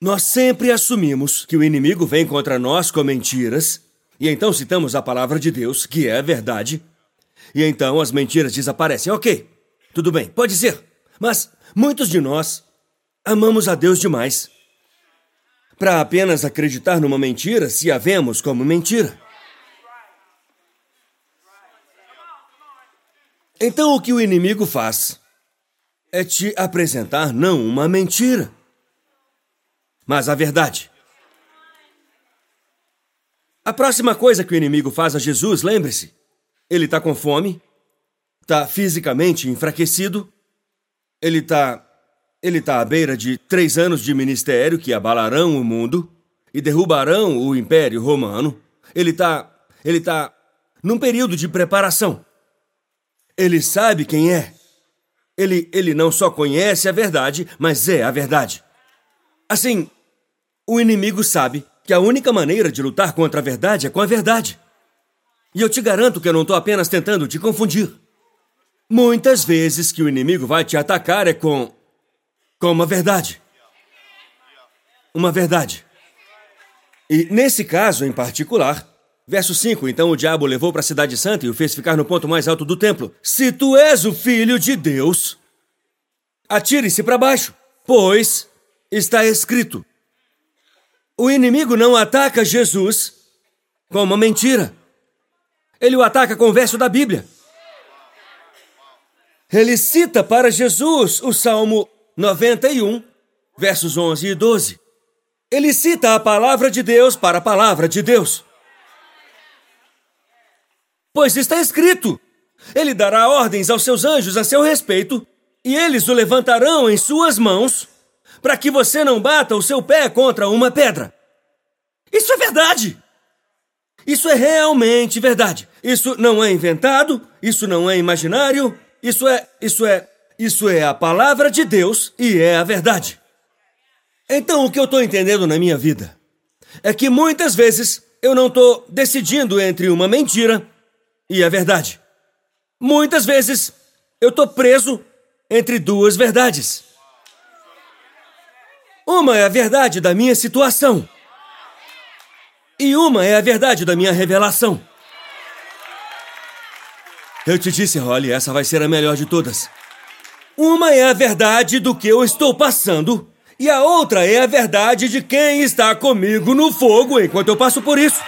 Nós sempre assumimos que o inimigo vem contra nós com mentiras, e então citamos a palavra de Deus, que é a verdade, e então as mentiras desaparecem. Ok, tudo bem, pode ser. Mas muitos de nós amamos a Deus demais para apenas acreditar numa mentira se a vemos como mentira. Então o que o inimigo faz é te apresentar não uma mentira, mas a verdade. A próxima coisa que o inimigo faz a Jesus, lembre-se, ele está com fome, está fisicamente enfraquecido, ele está ele tá à beira de três anos de ministério que abalarão o mundo e derrubarão o Império Romano. Ele está ele tá num período de preparação. Ele sabe quem é. Ele, ele não só conhece a verdade, mas é a verdade. Assim, o inimigo sabe que a única maneira de lutar contra a verdade é com a verdade. E eu te garanto que eu não estou apenas tentando te confundir. Muitas vezes que o inimigo vai te atacar é com. com uma verdade. Uma verdade. E nesse caso em particular, Verso 5: Então o diabo o levou para a cidade santa e o fez ficar no ponto mais alto do templo. Se tu és o filho de Deus, atire-se para baixo, pois está escrito: O inimigo não ataca Jesus com uma mentira. Ele o ataca com o verso da Bíblia. Ele cita para Jesus o Salmo 91, versos 11 e 12. Ele cita a palavra de Deus para a palavra de Deus. Pois está escrito: Ele dará ordens aos seus anjos a seu respeito, e eles o levantarão em suas mãos, para que você não bata o seu pé contra uma pedra. Isso é verdade! Isso é realmente verdade. Isso não é inventado, isso não é imaginário, isso é. Isso é. Isso é a palavra de Deus e é a verdade. Então, o que eu estou entendendo na minha vida é que muitas vezes eu não estou decidindo entre uma mentira e a verdade. Muitas vezes eu tô preso entre duas verdades. Uma é a verdade da minha situação. E uma é a verdade da minha revelação. Eu te disse, Holly, essa vai ser a melhor de todas. Uma é a verdade do que eu estou passando, e a outra é a verdade de quem está comigo no fogo enquanto eu passo por isso.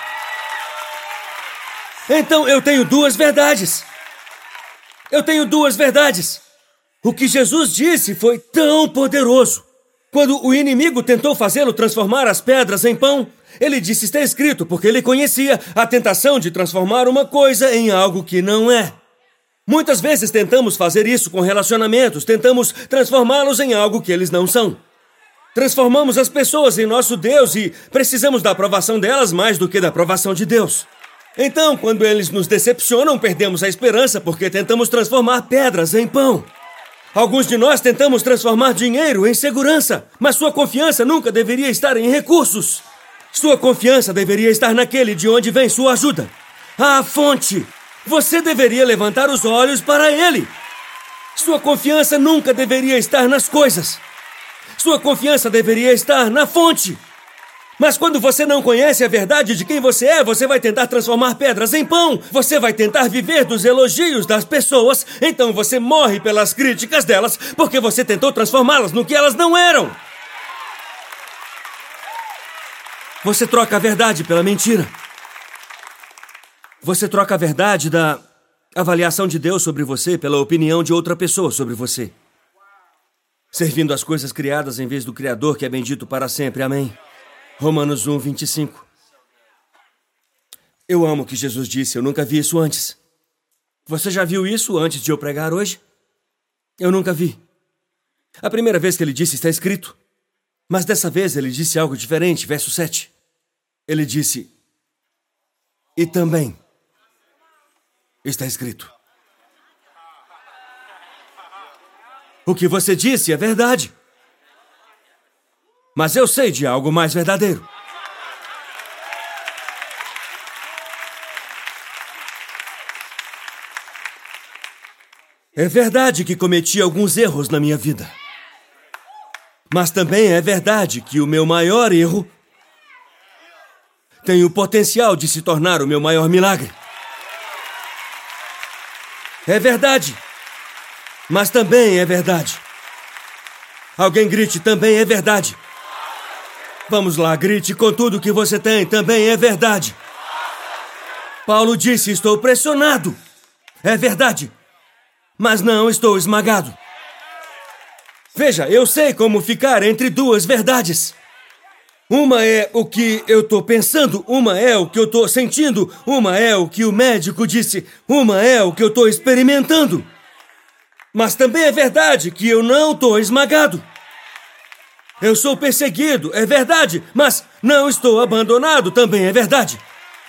Então eu tenho duas verdades. Eu tenho duas verdades. O que Jesus disse foi tão poderoso. Quando o inimigo tentou fazê-lo transformar as pedras em pão, ele disse está escrito, porque ele conhecia a tentação de transformar uma coisa em algo que não é. Muitas vezes tentamos fazer isso com relacionamentos, tentamos transformá-los em algo que eles não são. Transformamos as pessoas em nosso Deus e precisamos da aprovação delas mais do que da aprovação de Deus. Então, quando eles nos decepcionam, perdemos a esperança porque tentamos transformar pedras em pão. Alguns de nós tentamos transformar dinheiro em segurança, mas sua confiança nunca deveria estar em recursos. Sua confiança deveria estar naquele de onde vem sua ajuda. A fonte. Você deveria levantar os olhos para ele. Sua confiança nunca deveria estar nas coisas. Sua confiança deveria estar na fonte. Mas quando você não conhece a verdade de quem você é, você vai tentar transformar pedras em pão. Você vai tentar viver dos elogios das pessoas. Então você morre pelas críticas delas, porque você tentou transformá-las no que elas não eram. Você troca a verdade pela mentira. Você troca a verdade da avaliação de Deus sobre você pela opinião de outra pessoa sobre você. Servindo as coisas criadas em vez do Criador que é bendito para sempre. Amém. Romanos 1, 25. Eu amo o que Jesus disse, eu nunca vi isso antes. Você já viu isso antes de eu pregar hoje? Eu nunca vi. A primeira vez que ele disse está escrito. Mas dessa vez ele disse algo diferente, verso 7. Ele disse: E também está escrito. O que você disse é verdade. Mas eu sei de algo mais verdadeiro. É verdade que cometi alguns erros na minha vida. Mas também é verdade que o meu maior erro tem o potencial de se tornar o meu maior milagre. É verdade. Mas também é verdade. Alguém grite, também é verdade. Vamos lá, grite com tudo que você tem, também é verdade. Paulo disse: Estou pressionado. É verdade. Mas não estou esmagado. Veja, eu sei como ficar entre duas verdades. Uma é o que eu tô pensando, uma é o que eu tô sentindo, uma é o que o médico disse, uma é o que eu tô experimentando. Mas também é verdade que eu não tô esmagado. Eu sou perseguido, é verdade, mas não estou abandonado, também é verdade.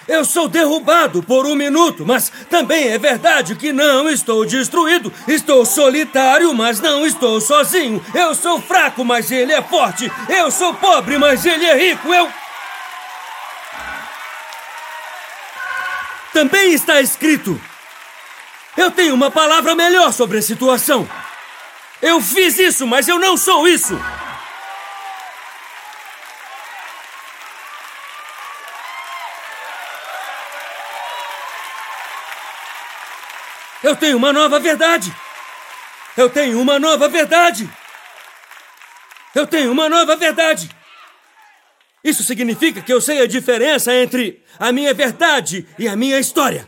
Eu sou derrubado por um minuto, mas também é verdade que não estou destruído. Estou solitário, mas não estou sozinho. Eu sou fraco, mas ele é forte. Eu sou pobre, mas ele é rico. Eu. Também está escrito. Eu tenho uma palavra melhor sobre a situação. Eu fiz isso, mas eu não sou isso. Eu tenho uma nova verdade! Eu tenho uma nova verdade! Eu tenho uma nova verdade! Isso significa que eu sei a diferença entre a minha verdade e a minha história.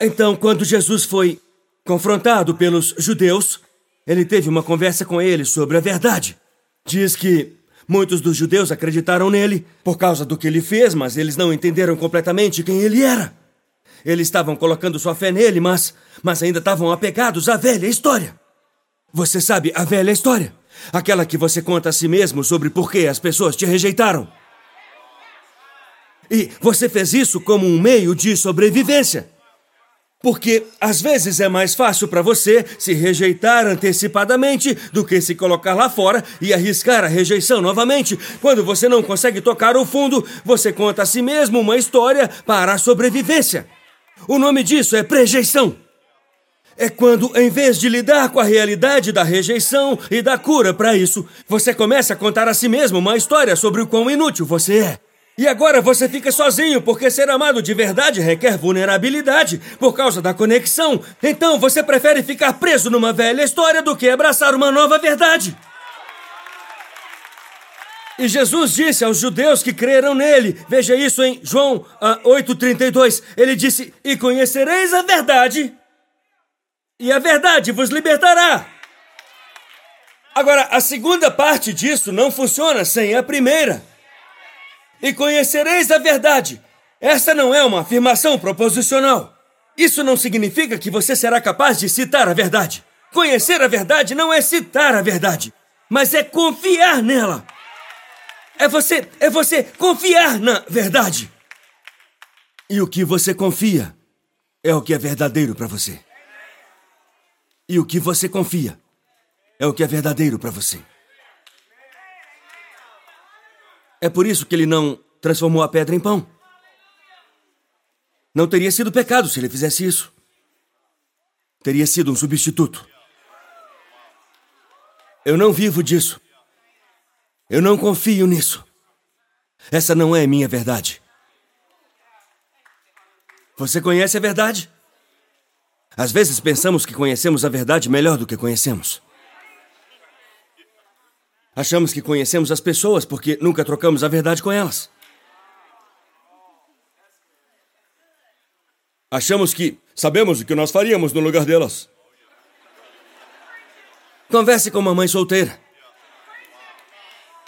Então, quando Jesus foi confrontado pelos judeus, ele teve uma conversa com eles sobre a verdade. Diz que Muitos dos judeus acreditaram nele por causa do que ele fez, mas eles não entenderam completamente quem ele era. Eles estavam colocando sua fé nele, mas, mas ainda estavam apegados à velha história. Você sabe a velha história? Aquela que você conta a si mesmo sobre por que as pessoas te rejeitaram. E você fez isso como um meio de sobrevivência. Porque às vezes é mais fácil para você se rejeitar antecipadamente do que se colocar lá fora e arriscar a rejeição novamente. Quando você não consegue tocar o fundo, você conta a si mesmo uma história para a sobrevivência. O nome disso é prejeição. É quando, em vez de lidar com a realidade da rejeição e da cura para isso, você começa a contar a si mesmo uma história sobre o quão inútil você é. E agora você fica sozinho, porque ser amado de verdade requer vulnerabilidade por causa da conexão. Então você prefere ficar preso numa velha história do que abraçar uma nova verdade. E Jesus disse aos judeus que creram nele, veja isso em João 8,32. Ah, Ele disse: E conhecereis a verdade, e a verdade vos libertará. Agora, a segunda parte disso não funciona sem a primeira e conhecereis a verdade. Essa não é uma afirmação proposicional. Isso não significa que você será capaz de citar a verdade. Conhecer a verdade não é citar a verdade, mas é confiar nela. É você, é você confiar na verdade. E o que você confia é o que é verdadeiro para você. E o que você confia é o que é verdadeiro para você. É por isso que ele não transformou a pedra em pão. Não teria sido pecado se ele fizesse isso. Teria sido um substituto. Eu não vivo disso. Eu não confio nisso. Essa não é minha verdade. Você conhece a verdade? Às vezes pensamos que conhecemos a verdade melhor do que conhecemos. Achamos que conhecemos as pessoas porque nunca trocamos a verdade com elas. Achamos que sabemos o que nós faríamos no lugar delas. Converse com uma mãe solteira.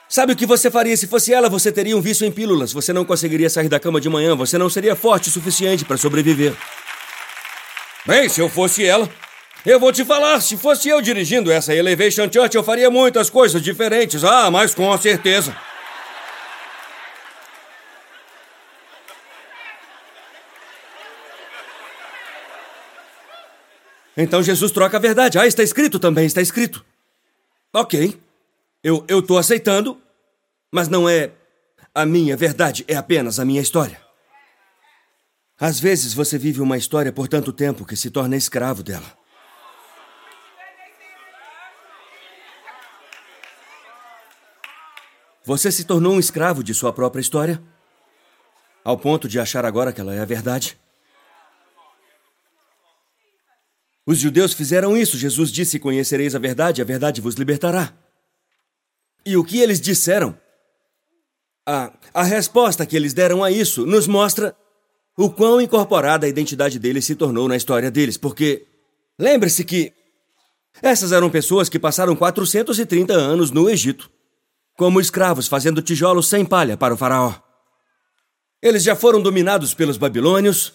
Sabe o que você faria se fosse ela? Você teria um vício em pílulas. Você não conseguiria sair da cama de manhã. Você não seria forte o suficiente para sobreviver. Bem, se eu fosse ela, eu vou te falar, se fosse eu dirigindo essa Elevation Church, eu faria muitas coisas diferentes. Ah, mas com certeza. Então Jesus troca a verdade. Ah, está escrito também, está escrito. Ok. Eu, eu tô aceitando, mas não é a minha verdade, é apenas a minha história. Às vezes você vive uma história por tanto tempo que se torna escravo dela. Você se tornou um escravo de sua própria história? Ao ponto de achar agora que ela é a verdade? Os judeus fizeram isso. Jesus disse: Conhecereis a verdade, a verdade vos libertará. E o que eles disseram? A, a resposta que eles deram a isso nos mostra o quão incorporada a identidade deles se tornou na história deles, porque lembre-se que essas eram pessoas que passaram 430 anos no Egito como escravos fazendo tijolos sem palha para o Faraó. Eles já foram dominados pelos babilônios,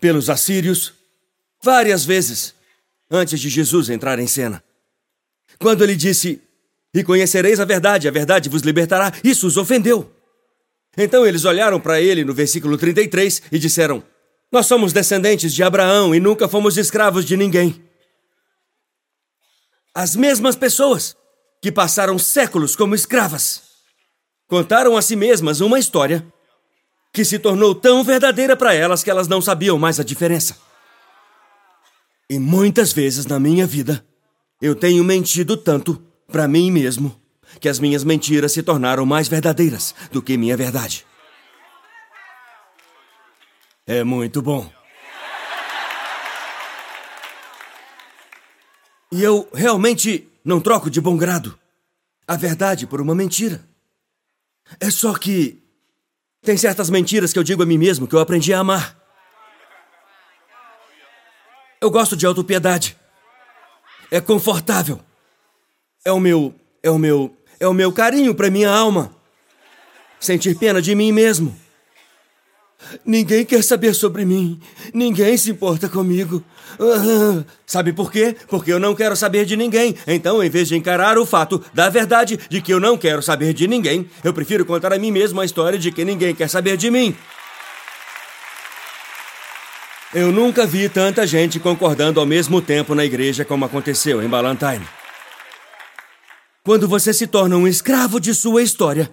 pelos assírios, várias vezes, antes de Jesus entrar em cena. Quando ele disse: E conhecereis a verdade, a verdade vos libertará, isso os ofendeu. Então eles olharam para ele no versículo 33 e disseram: Nós somos descendentes de Abraão e nunca fomos escravos de ninguém. As mesmas pessoas que passaram séculos como escravas, contaram a si mesmas uma história que se tornou tão verdadeira para elas que elas não sabiam mais a diferença. E muitas vezes na minha vida, eu tenho mentido tanto para mim mesmo que as minhas mentiras se tornaram mais verdadeiras do que minha verdade. É muito bom. E eu realmente não troco de bom grado a verdade por uma mentira. É só que tem certas mentiras que eu digo a mim mesmo que eu aprendi a amar. Eu gosto de autopiedade. É confortável. É o meu, é o meu, é o meu carinho para minha alma. Sentir pena de mim mesmo. Ninguém quer saber sobre mim. Ninguém se importa comigo. Uh, sabe por quê? Porque eu não quero saber de ninguém. Então, em vez de encarar o fato da verdade de que eu não quero saber de ninguém, eu prefiro contar a mim mesmo a história de que ninguém quer saber de mim. Eu nunca vi tanta gente concordando ao mesmo tempo na igreja como aconteceu em Ballantine. Quando você se torna um escravo de sua história,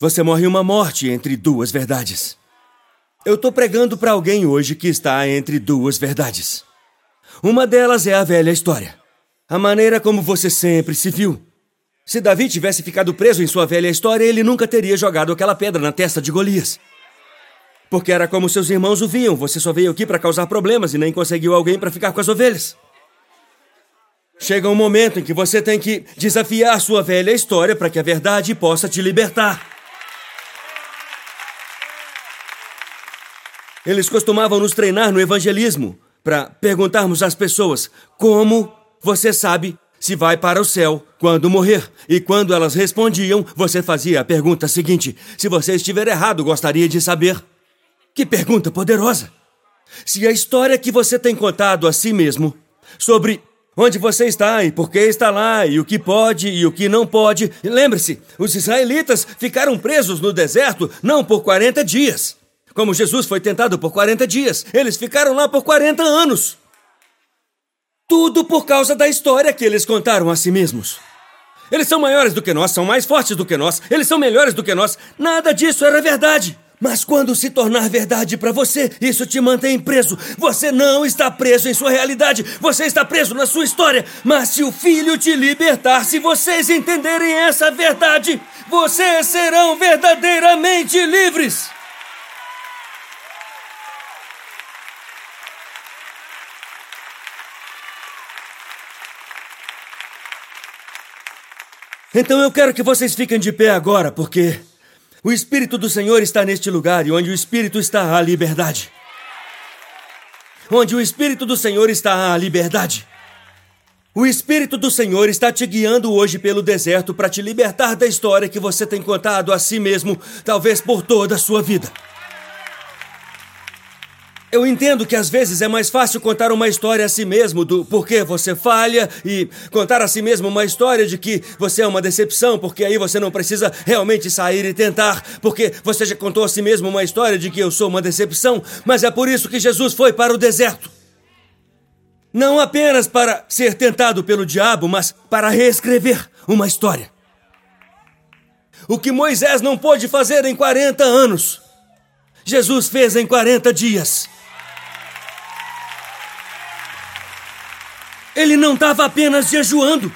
Você morre uma morte entre duas verdades. Eu estou pregando para alguém hoje que está entre duas verdades. Uma delas é a velha história. A maneira como você sempre se viu. Se Davi tivesse ficado preso em sua velha história, ele nunca teria jogado aquela pedra na testa de Golias. Porque era como seus irmãos o viam, você só veio aqui para causar problemas e nem conseguiu alguém para ficar com as ovelhas. Chega um momento em que você tem que desafiar sua velha história para que a verdade possa te libertar. Eles costumavam nos treinar no evangelismo para perguntarmos às pessoas como você sabe se vai para o céu quando morrer. E quando elas respondiam, você fazia a pergunta seguinte: se você estiver errado, gostaria de saber. Que pergunta poderosa! Se a história que você tem contado a si mesmo sobre onde você está e por que está lá e o que pode e o que não pode. Lembre-se, os israelitas ficaram presos no deserto não por 40 dias, como Jesus foi tentado por 40 dias, eles ficaram lá por 40 anos. Tudo por causa da história que eles contaram a si mesmos. Eles são maiores do que nós, são mais fortes do que nós, eles são melhores do que nós. Nada disso era verdade. Mas quando se tornar verdade para você, isso te mantém preso. Você não está preso em sua realidade, você está preso na sua história. Mas se o filho te libertar, se vocês entenderem essa verdade, vocês serão verdadeiramente livres. Então eu quero que vocês fiquem de pé agora, porque o Espírito do Senhor está neste lugar e onde o Espírito está a liberdade. Onde o Espírito do Senhor está a liberdade. O Espírito do Senhor está te guiando hoje pelo deserto para te libertar da história que você tem contado a si mesmo, talvez por toda a sua vida. Eu entendo que às vezes é mais fácil contar uma história a si mesmo do porquê você falha e contar a si mesmo uma história de que você é uma decepção, porque aí você não precisa realmente sair e tentar, porque você já contou a si mesmo uma história de que eu sou uma decepção, mas é por isso que Jesus foi para o deserto. Não apenas para ser tentado pelo diabo, mas para reescrever uma história. O que Moisés não pôde fazer em 40 anos, Jesus fez em 40 dias. Ele não estava apenas jejuando.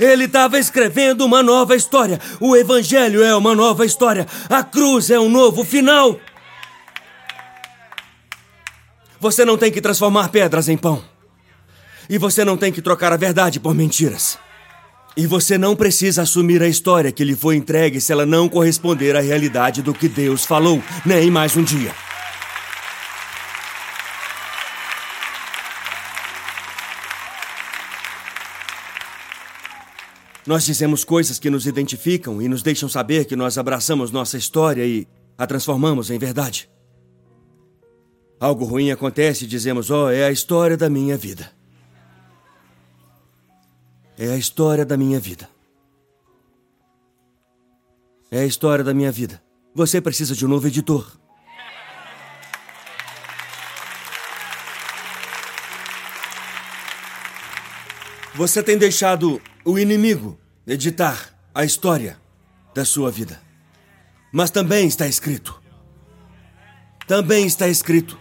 Ele estava escrevendo uma nova história. O Evangelho é uma nova história. A cruz é um novo final. Você não tem que transformar pedras em pão. E você não tem que trocar a verdade por mentiras. E você não precisa assumir a história que lhe foi entregue se ela não corresponder à realidade do que Deus falou, nem mais um dia. Nós dizemos coisas que nos identificam e nos deixam saber que nós abraçamos nossa história e a transformamos em verdade. Algo ruim acontece e dizemos: Oh, é a história da minha vida. É a história da minha vida. É a história da minha vida. Você precisa de um novo editor. Você tem deixado o inimigo editar a história da sua vida. Mas também está escrito. Também está escrito.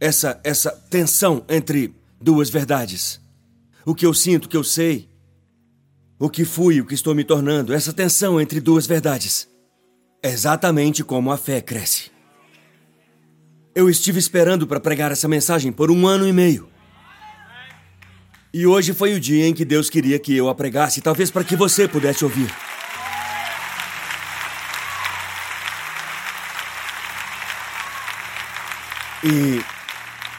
Essa essa tensão entre duas verdades. O que eu sinto, o que eu sei, o que fui, o que estou me tornando, essa tensão entre duas verdades. É exatamente como a fé cresce. Eu estive esperando para pregar essa mensagem por um ano e meio. E hoje foi o dia em que Deus queria que eu a pregasse, talvez para que você pudesse ouvir. E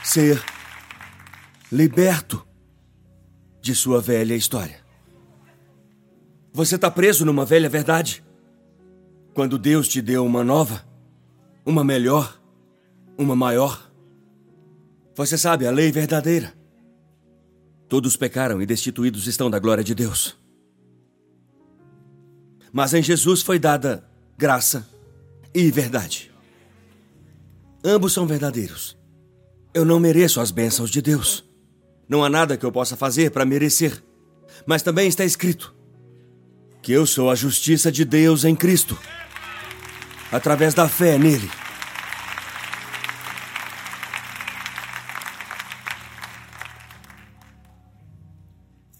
ser liberto de sua velha história. Você está preso numa velha verdade? Quando Deus te deu uma nova, uma melhor, uma maior. Você sabe, a lei verdadeira. Todos pecaram e destituídos estão da glória de Deus. Mas em Jesus foi dada graça e verdade. Ambos são verdadeiros. Eu não mereço as bênçãos de Deus. Não há nada que eu possa fazer para merecer. Mas também está escrito que eu sou a justiça de Deus em Cristo, através da fé nele.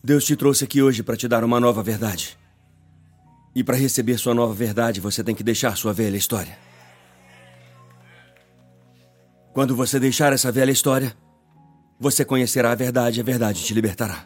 Deus te trouxe aqui hoje para te dar uma nova verdade. E para receber sua nova verdade, você tem que deixar sua velha história. Quando você deixar essa velha história, você conhecerá a verdade e a verdade te libertará.